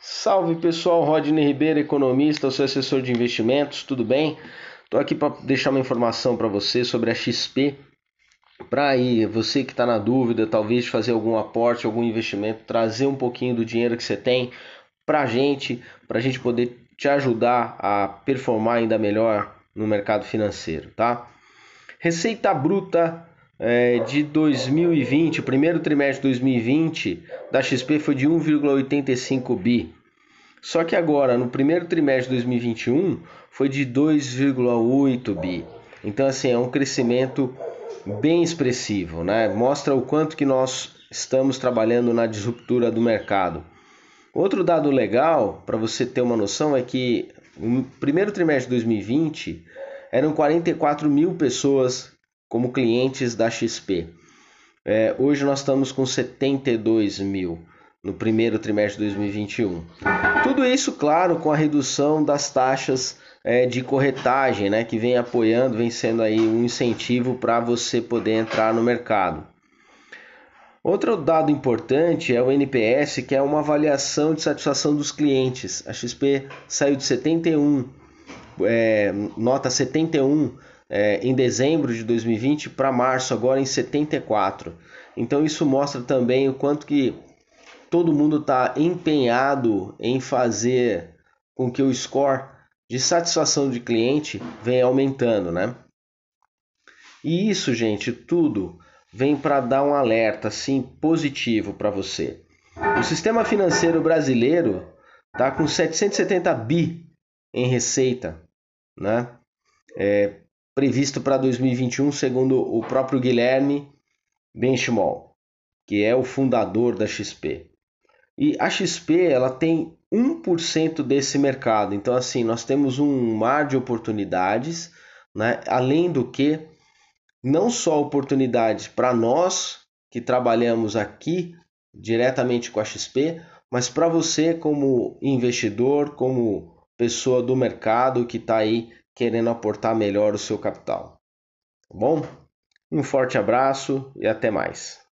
Salve pessoal, Rodney Ribeiro, economista, sou assessor de investimentos, tudo bem? Estou aqui para deixar uma informação para você sobre a XP, para aí você que está na dúvida, talvez fazer algum aporte, algum investimento, trazer um pouquinho do dinheiro que você tem para a gente, para a gente poder te ajudar a performar ainda melhor no mercado financeiro, tá? Receita bruta é, de 2020, o primeiro trimestre de 2020 da XP foi de 1,85 bi. Só que agora, no primeiro trimestre de 2021, foi de 2,8 bi. Então, assim, é um crescimento bem expressivo, né? Mostra o quanto que nós estamos trabalhando na disruptura do mercado. Outro dado legal, para você ter uma noção, é que no primeiro trimestre de 2020 eram 44 mil pessoas como clientes da XP. É, hoje nós estamos com 72 mil no primeiro trimestre de 2021. Tudo isso, claro, com a redução das taxas é, de corretagem, né, que vem apoiando, vem sendo aí um incentivo para você poder entrar no mercado. Outro dado importante é o NPS, que é uma avaliação de satisfação dos clientes. A XP saiu de 71, é, nota 71 é, em dezembro de 2020 para março agora em 74. Então isso mostra também o quanto que todo mundo está empenhado em fazer com que o score de satisfação de cliente venha aumentando, né? E isso, gente, tudo vem para dar um alerta assim positivo para você. O sistema financeiro brasileiro está com 770 bi em receita, né? É, previsto para 2021, segundo o próprio Guilherme Benchimol, que é o fundador da XP. E a XP ela tem 1% desse mercado. Então, assim, nós temos um mar de oportunidades, né? além do que, não só oportunidades para nós que trabalhamos aqui diretamente com a XP, mas para você como investidor, como pessoa do mercado que está aí querendo aportar melhor o seu capital. Tá bom? Um forte abraço e até mais.